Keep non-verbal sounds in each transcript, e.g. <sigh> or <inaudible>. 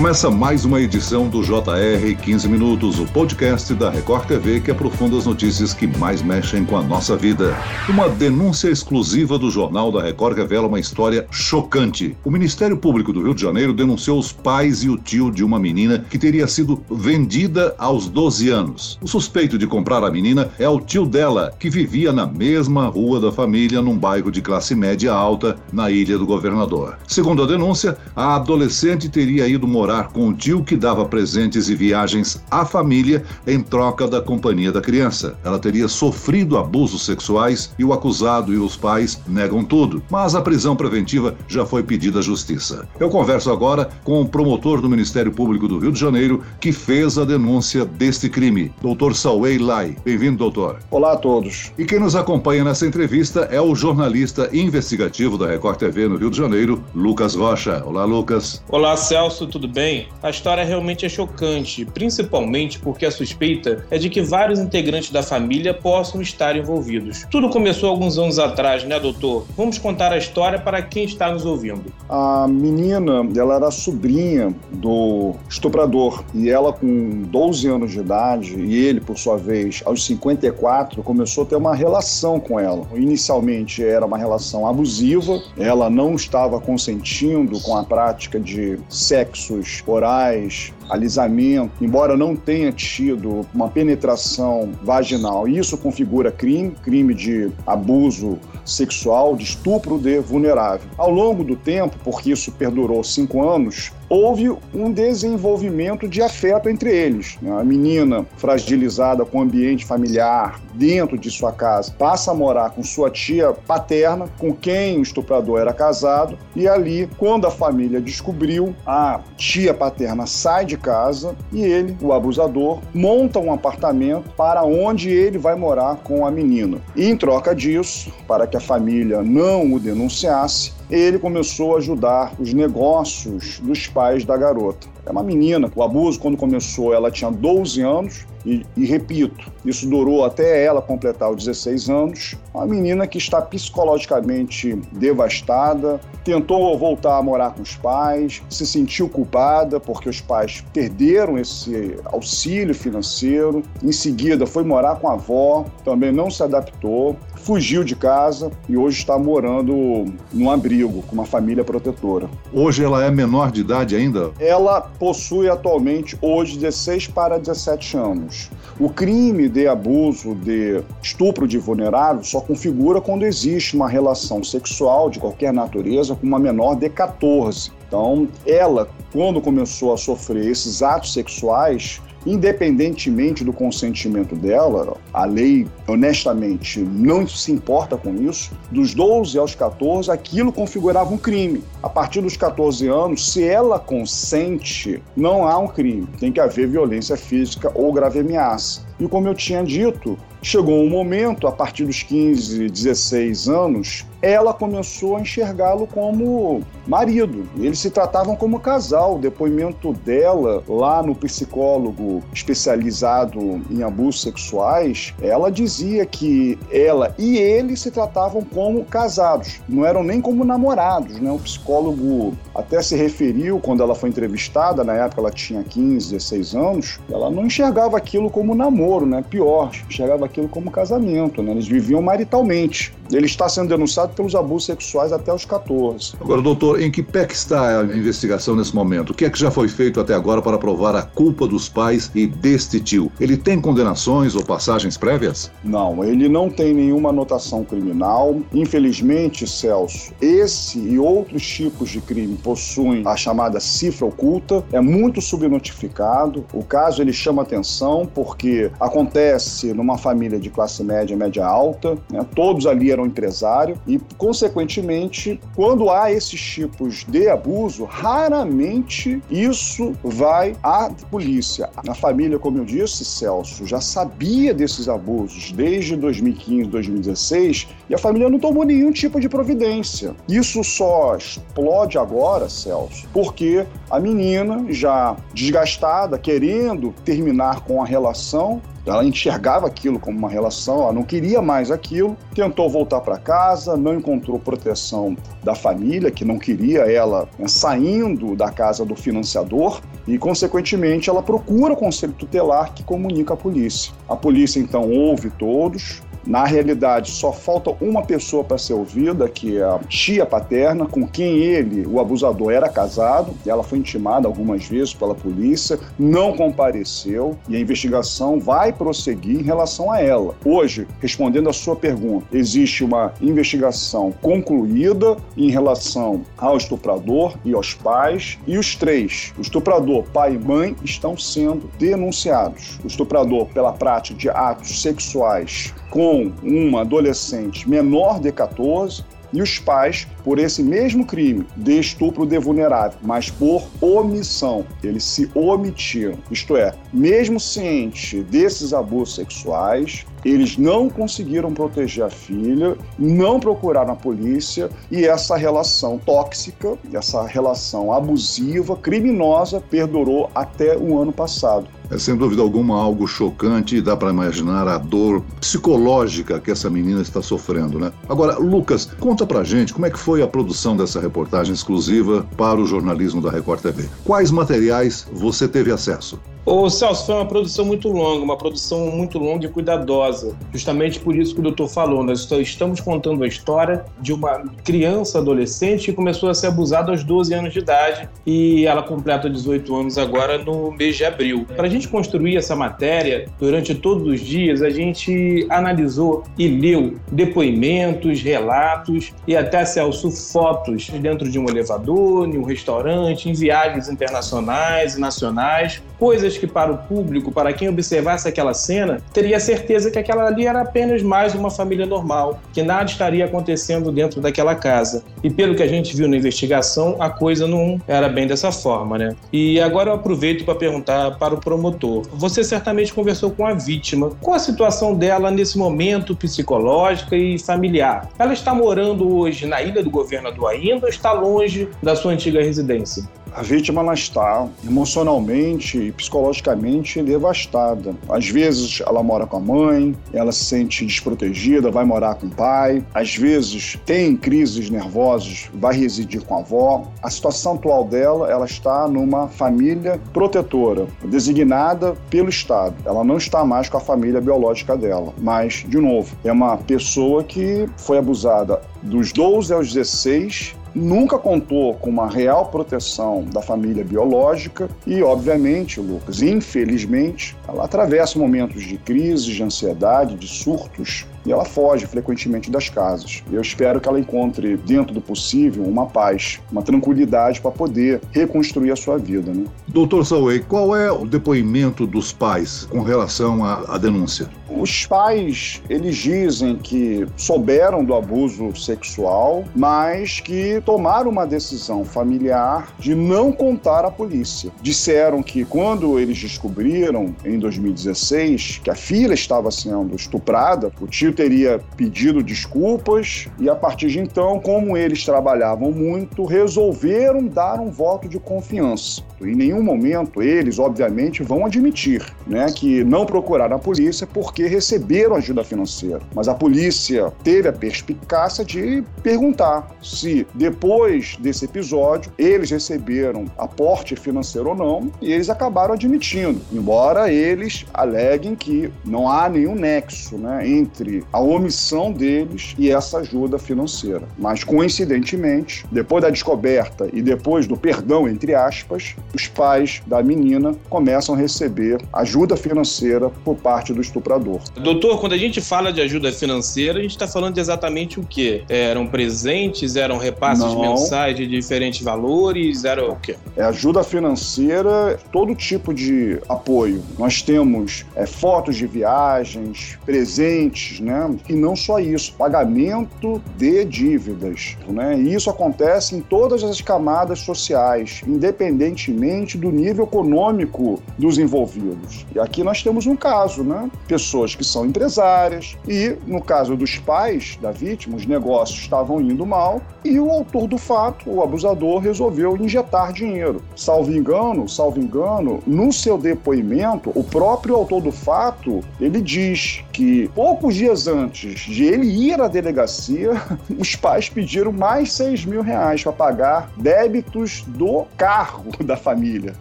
Começa mais uma edição do JR 15 Minutos, o podcast da Record TV que aprofunda as notícias que mais mexem com a nossa vida. Uma denúncia exclusiva do Jornal da Record revela uma história chocante. O Ministério Público do Rio de Janeiro denunciou os pais e o tio de uma menina que teria sido vendida aos 12 anos. O suspeito de comprar a menina é o tio dela, que vivia na mesma rua da família, num bairro de classe média alta, na Ilha do Governador. Segundo a denúncia, a adolescente teria ido morar morar com o tio que dava presentes e viagens à família em troca da companhia da criança. Ela teria sofrido abusos sexuais e o acusado e os pais negam tudo, mas a prisão preventiva já foi pedida à justiça. Eu converso agora com o promotor do Ministério Público do Rio de Janeiro que fez a denúncia deste crime, Dr. Sauei Lai. Bem-vindo, doutor. Olá a todos. E quem nos acompanha nessa entrevista é o jornalista investigativo da Record TV no Rio de Janeiro, Lucas Rocha. Olá, Lucas. Olá, Celso, tudo bem? Bem, a história realmente é chocante, principalmente porque a suspeita é de que vários integrantes da família possam estar envolvidos. Tudo começou alguns anos atrás, né, doutor? Vamos contar a história para quem está nos ouvindo. A menina, ela era sobrinha do estuprador e ela com 12 anos de idade e ele, por sua vez, aos 54, começou a ter uma relação com ela. Inicialmente era uma relação abusiva, ela não estava consentindo com a prática de sexos orais, alisamento, embora não tenha tido uma penetração vaginal. Isso configura crime, crime de abuso sexual, de estupro de vulnerável. Ao longo do tempo, porque isso perdurou cinco anos, houve um desenvolvimento de afeto entre eles. Né? A menina, fragilizada com o ambiente familiar dentro de sua casa, passa a morar com sua tia paterna, com quem o estuprador era casado, e ali, quando a família descobriu, a tia paterna sai de casa e ele, o abusador, monta um apartamento para onde ele vai morar com a menina. E em troca disso, para que a família não o denunciasse, ele começou a ajudar os negócios dos pais da garota. É uma menina. O abuso, quando começou, ela tinha 12 anos. E, e, repito, isso durou até ela completar os 16 anos. Uma menina que está psicologicamente devastada, tentou voltar a morar com os pais, se sentiu culpada porque os pais perderam esse auxílio financeiro. Em seguida, foi morar com a avó, também não se adaptou, fugiu de casa e hoje está morando num abrigo com uma família protetora. Hoje ela é menor de idade ainda? Ela possui atualmente hoje 16 para 17 anos. O crime de abuso, de estupro de vulnerável só configura quando existe uma relação sexual de qualquer natureza com uma menor de 14. Então, ela, quando começou a sofrer esses atos sexuais, independentemente do consentimento dela, a lei, honestamente, não se importa com isso. Dos 12 aos 14, aquilo configurava um crime. A partir dos 14 anos, se ela consente, não há um crime. Tem que haver violência física ou grave ameaça. E como eu tinha dito, chegou um momento, a partir dos 15, 16 anos, ela começou a enxergá-lo como marido. Eles se tratavam como casal. O depoimento dela, lá no psicólogo especializado em abusos sexuais, ela dizia que ela e ele se tratavam como casados, não eram nem como namorados. Né? O psicólogo até se referiu, quando ela foi entrevistada, na época ela tinha 15, 16 anos, ela não enxergava aquilo como namoro, né? pior, enxergava aquilo como casamento. Né? Eles viviam maritalmente. Ele está sendo denunciado pelos abusos sexuais até os 14. Agora, doutor, em que pé que está a investigação nesse momento? O que é que já foi feito até agora para provar a culpa dos pais e deste tio? Ele tem condenações ou passagens prévias? Não, ele não tem nenhuma anotação criminal. Infelizmente, Celso, esse e outros tipos de crime possuem a chamada cifra oculta, é muito subnotificado. O caso ele chama atenção porque acontece numa família de classe média, média alta, né? todos ali eram um empresário e, consequentemente, quando há esses tipos de abuso, raramente isso vai à polícia. A família, como eu disse, Celso, já sabia desses abusos desde 2015, 2016 e a família não tomou nenhum tipo de providência. Isso só explode agora, Celso, porque a menina, já desgastada, querendo terminar com a relação, Ela enxergava aquilo como uma relação, ela não queria mais aquilo, tentou voltar para casa, não encontrou proteção da família, que não queria ela né, saindo da casa do financiador, e, consequentemente, ela procura o conselho tutelar que comunica à polícia. A polícia, então, ouve todos, na realidade, só falta uma pessoa para ser ouvida, que é a tia paterna, com quem ele, o abusador, era casado. Ela foi intimada algumas vezes pela polícia, não compareceu e a investigação vai prosseguir em relação a ela. Hoje, respondendo a sua pergunta, existe uma investigação concluída em relação ao estuprador e aos pais, e os três, o estuprador, pai e mãe, estão sendo denunciados. O estuprador pela prática de atos sexuais com uma adolescente menor de 14 e os pais por esse mesmo crime de estupro de vulnerável, mas por omissão. Eles se omitiram. Isto é, mesmo ciente desses abusos sexuais, eles não conseguiram proteger a filha, não procuraram a polícia e essa relação tóxica, essa relação abusiva, criminosa, perdurou até o ano passado. É sem dúvida alguma algo chocante e dá para imaginar a dor psicológica que essa menina está sofrendo, né? Agora, Lucas, conta pra gente como é que foi a produção dessa reportagem exclusiva para o jornalismo da Record TV. Quais materiais você teve acesso? Ô Celso, foi uma produção muito longa, uma produção muito longa e cuidadosa. Justamente por isso que o doutor falou, nós estamos contando a história de uma criança adolescente que começou a ser abusada aos 12 anos de idade e ela completa 18 anos agora no mês de abril. Para a gente construir essa matéria, durante todos os dias, a gente analisou e leu depoimentos, relatos e até, Celso, fotos dentro de um elevador, em um restaurante, em viagens internacionais e nacionais, coisas coisas que para o público, para quem observasse aquela cena, teria certeza que aquela ali era apenas mais uma família normal, que nada estaria acontecendo dentro daquela casa. E pelo que a gente viu na investigação, a coisa não era bem dessa forma, né? E agora eu aproveito para perguntar para o promotor. Você certamente conversou com a vítima. Qual a situação dela nesse momento psicológica e familiar? Ela está morando hoje na ilha do governador ainda ou está longe da sua antiga residência? A vítima ela está emocionalmente e psicologicamente devastada. Às vezes ela mora com a mãe, ela se sente desprotegida, vai morar com o pai. Às vezes tem crises nervosas, vai residir com a avó. A situação atual dela, ela está numa família protetora, designada pelo Estado. Ela não está mais com a família biológica dela, mas de novo, é uma pessoa que foi abusada dos 12 aos 16 nunca contou com uma real proteção da família biológica e, obviamente, Lucas, infelizmente, ela atravessa momentos de crise, de ansiedade, de surtos e ela foge frequentemente das casas. Eu espero que ela encontre, dentro do possível, uma paz, uma tranquilidade para poder reconstruir a sua vida. Né? Doutor Sauei, qual é o depoimento dos pais com relação à, à denúncia? Os pais, eles dizem que souberam do abuso sexual, mas que tomaram uma decisão familiar de não contar à polícia. Disseram que quando eles descobriram, em 2016, que a filha estava sendo estuprada, o tio teria pedido desculpas e, a partir de então, como eles trabalhavam muito, resolveram dar um voto de confiança. Em nenhum momento eles, obviamente, vão admitir né, que não procuraram a polícia porque receberam ajuda financeira. Mas a polícia teve a perspicácia de perguntar se, depois desse episódio, eles receberam aporte financeiro ou não, e eles acabaram admitindo, embora eles aleguem que não há nenhum nexo né, entre a omissão deles e essa ajuda financeira. Mas, coincidentemente, depois da descoberta e depois do perdão, entre aspas, os pais da menina começam a receber ajuda financeira por parte do estuprador. Doutor, quando a gente fala de ajuda financeira, a gente está falando de exatamente o quê? Eram presentes, eram repasses Não. mensais de diferentes valores, era o quê? É ajuda financeira, todo tipo de apoio. Nós temos é, fotos de viagens, presentes, né? E não só isso, pagamento de dívidas, né? E isso acontece em todas as camadas sociais, independentemente do nível econômico dos envolvidos. E aqui nós temos um caso, né? Pessoas pessoas que são empresárias. E, no caso dos pais da vítima, os negócios estavam indo mal e o autor do fato, o abusador, resolveu injetar dinheiro. Salvo engano, salvo engano, no seu depoimento, o próprio autor do fato, ele diz que poucos dias antes de ele ir à delegacia, <laughs> os pais pediram mais 6 mil reais para pagar débitos do carro <laughs> da família.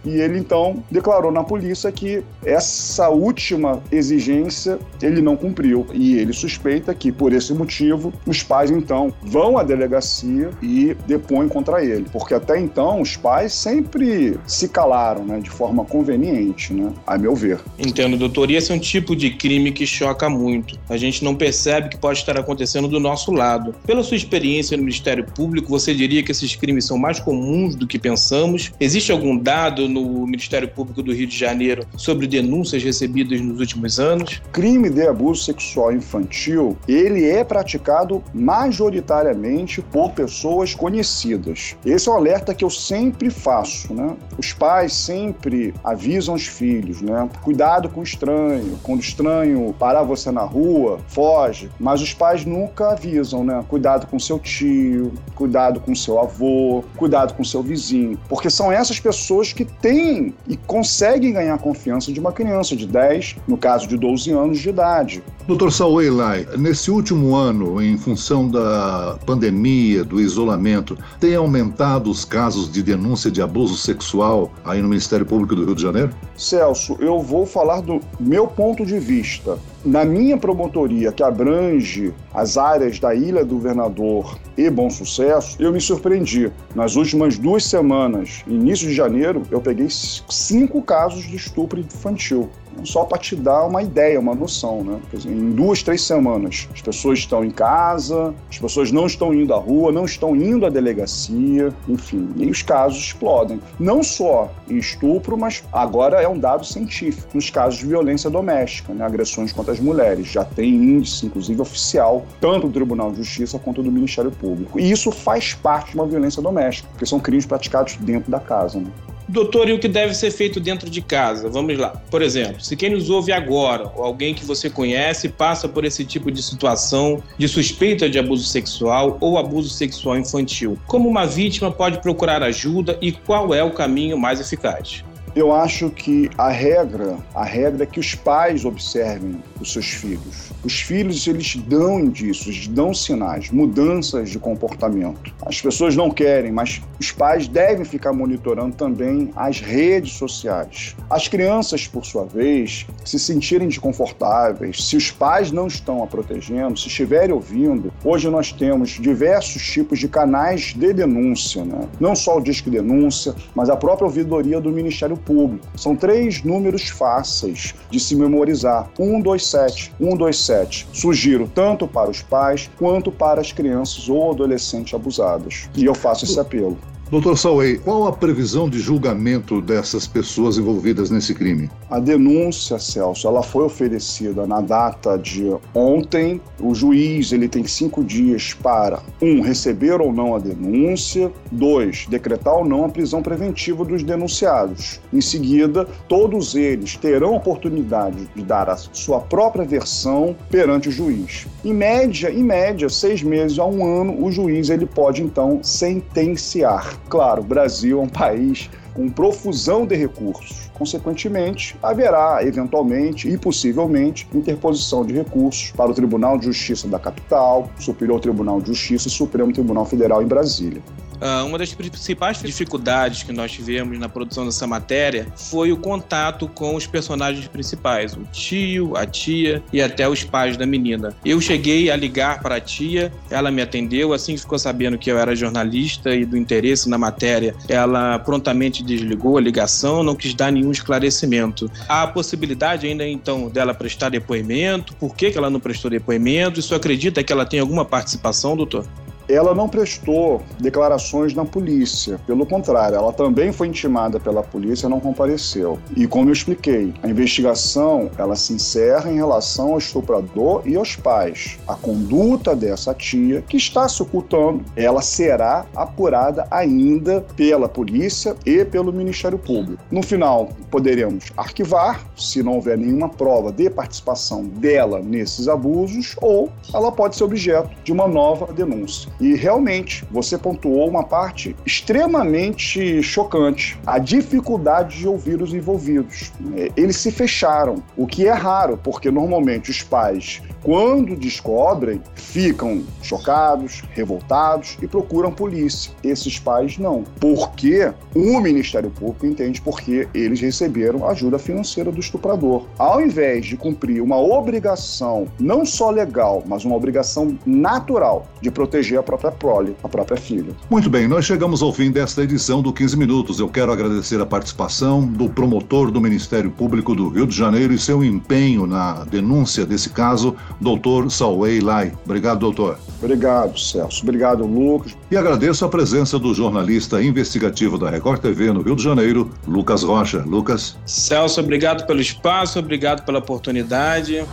E ele então declarou na polícia que essa última exigência ele não cumpriu. E ele suspeita que, por esse motivo, os pais então vão à delegacia e depõem contra ele. Porque até então os pais sempre se calaram, né, de forma conveniente, né, a meu ver. Entendo, doutor. E esse é um tipo de crime que choca muito. A gente não percebe que pode estar acontecendo do nosso lado. Pela sua experiência no Ministério Público, você diria que esses crimes são mais comuns do que pensamos? Existe algum dado no Ministério Público do Rio de Janeiro sobre denúncias recebidas nos últimos anos? Crime de abuso sexual infantil, ele é praticado majoritariamente por pessoas conhecidas. Esse é um alerta que eu sempre faço, né? Os pais sempre avisam os filhos, né? Cuidado com o estranho. Quando o estranho parar você na rua, foge. Mas os pais nunca avisam, né? Cuidado com seu tio, cuidado com seu avô, cuidado com seu vizinho. Porque são essas pessoas que têm e conseguem ganhar confiança de uma criança de 10, no caso de 12 anos de idade. Doutor Saúl Lai, nesse último ano, em função da pandemia, do isolamento, tem aumentado os casos de denúncia de abuso sexual aí no Ministério Público do Rio de Janeiro? Celso, eu vou falar do meu ponto de vista. Na minha promotoria, que abrange as áreas da Ilha do Governador e Bom Sucesso, eu me surpreendi. Nas últimas duas semanas, início de janeiro, eu peguei cinco casos de estupro infantil só para te dar uma ideia, uma noção, né? Dizer, em duas, três semanas, as pessoas estão em casa, as pessoas não estão indo à rua, não estão indo à delegacia, enfim, e os casos explodem. Não só em estupro, mas agora é um dado científico, nos casos de violência doméstica, né? agressões contra as mulheres. Já tem índice, inclusive oficial, tanto do Tribunal de Justiça quanto do Ministério Público. E isso faz parte de uma violência doméstica, porque são crimes praticados dentro da casa. Né? Doutor, e o que deve ser feito dentro de casa? Vamos lá. Por exemplo, se quem nos ouve agora, ou alguém que você conhece, passa por esse tipo de situação de suspeita de abuso sexual ou abuso sexual infantil, como uma vítima pode procurar ajuda e qual é o caminho mais eficaz? Eu acho que a regra, a regra é que os pais observem os seus filhos. Os filhos, eles dão indícios, dão sinais, mudanças de comportamento. As pessoas não querem, mas os pais devem ficar monitorando também as redes sociais. As crianças, por sua vez, se sentirem desconfortáveis, se os pais não estão a protegendo, se estiverem ouvindo, hoje nós temos diversos tipos de canais de denúncia, né? não só o Disque Denúncia, mas a própria ouvidoria do Ministério Público. São três números fáceis de se memorizar: 127, 127. Sugiro tanto para os pais quanto para as crianças ou adolescentes abusadas. E eu faço esse apelo. Doutor Sauei, qual a previsão de julgamento dessas pessoas envolvidas nesse crime? A denúncia, Celso, ela foi oferecida na data de ontem. O juiz ele tem cinco dias para um receber ou não a denúncia, dois decretar ou não a prisão preventiva dos denunciados. Em seguida, todos eles terão oportunidade de dar a sua própria versão perante o juiz. Em média, em média, seis meses a um ano, o juiz ele pode então sentenciar. Claro, o Brasil é um país com profusão de recursos. Consequentemente, haverá, eventualmente e possivelmente, interposição de recursos para o Tribunal de Justiça da Capital, Superior Tribunal de Justiça e Supremo Tribunal Federal em Brasília. Uh, uma das principais dificuldades que nós tivemos na produção dessa matéria foi o contato com os personagens principais, o tio, a tia e até os pais da menina. Eu cheguei a ligar para a tia, ela me atendeu, assim que ficou sabendo que eu era jornalista e do interesse na matéria, ela prontamente desligou a ligação, não quis dar nenhum esclarecimento. Há a possibilidade ainda então dela prestar depoimento? Por que, que ela não prestou depoimento? Isso acredita que ela tem alguma participação, doutor? Ela não prestou declarações na polícia. Pelo contrário, ela também foi intimada pela polícia e não compareceu. E como eu expliquei, a investigação ela se encerra em relação ao estuprador e aos pais. A conduta dessa tia, que está se ocultando, ela será apurada ainda pela polícia e pelo Ministério Público. No final, poderemos arquivar, se não houver nenhuma prova de participação dela nesses abusos, ou ela pode ser objeto de uma nova denúncia. E realmente, você pontuou uma parte extremamente chocante: a dificuldade de ouvir os envolvidos. É, eles se fecharam, o que é raro, porque normalmente os pais, quando descobrem, ficam chocados, revoltados e procuram polícia. Esses pais não, porque o Ministério Público entende porque eles receberam ajuda financeira do estuprador. Ao invés de cumprir uma obrigação, não só legal, mas uma obrigação natural de proteger a própria prole, a própria filha. Muito bem, nós chegamos ao fim desta edição do 15 Minutos. Eu quero agradecer a participação do promotor do Ministério Público do Rio de Janeiro e seu empenho na denúncia desse caso, doutor Salwei Lai. Obrigado, doutor. Obrigado, Celso. Obrigado, Lucas. E agradeço a presença do jornalista investigativo da Record TV no Rio de Janeiro, Lucas Rocha. Lucas. Celso, obrigado pelo espaço, obrigado pela oportunidade.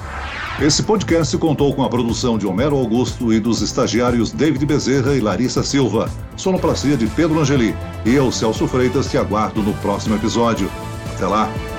Esse podcast contou com a produção de Homero Augusto e dos estagiários David Bezerra e Larissa Silva. Sonoplastia de Pedro Angeli. E eu, Celso Freitas, te aguardo no próximo episódio. Até lá!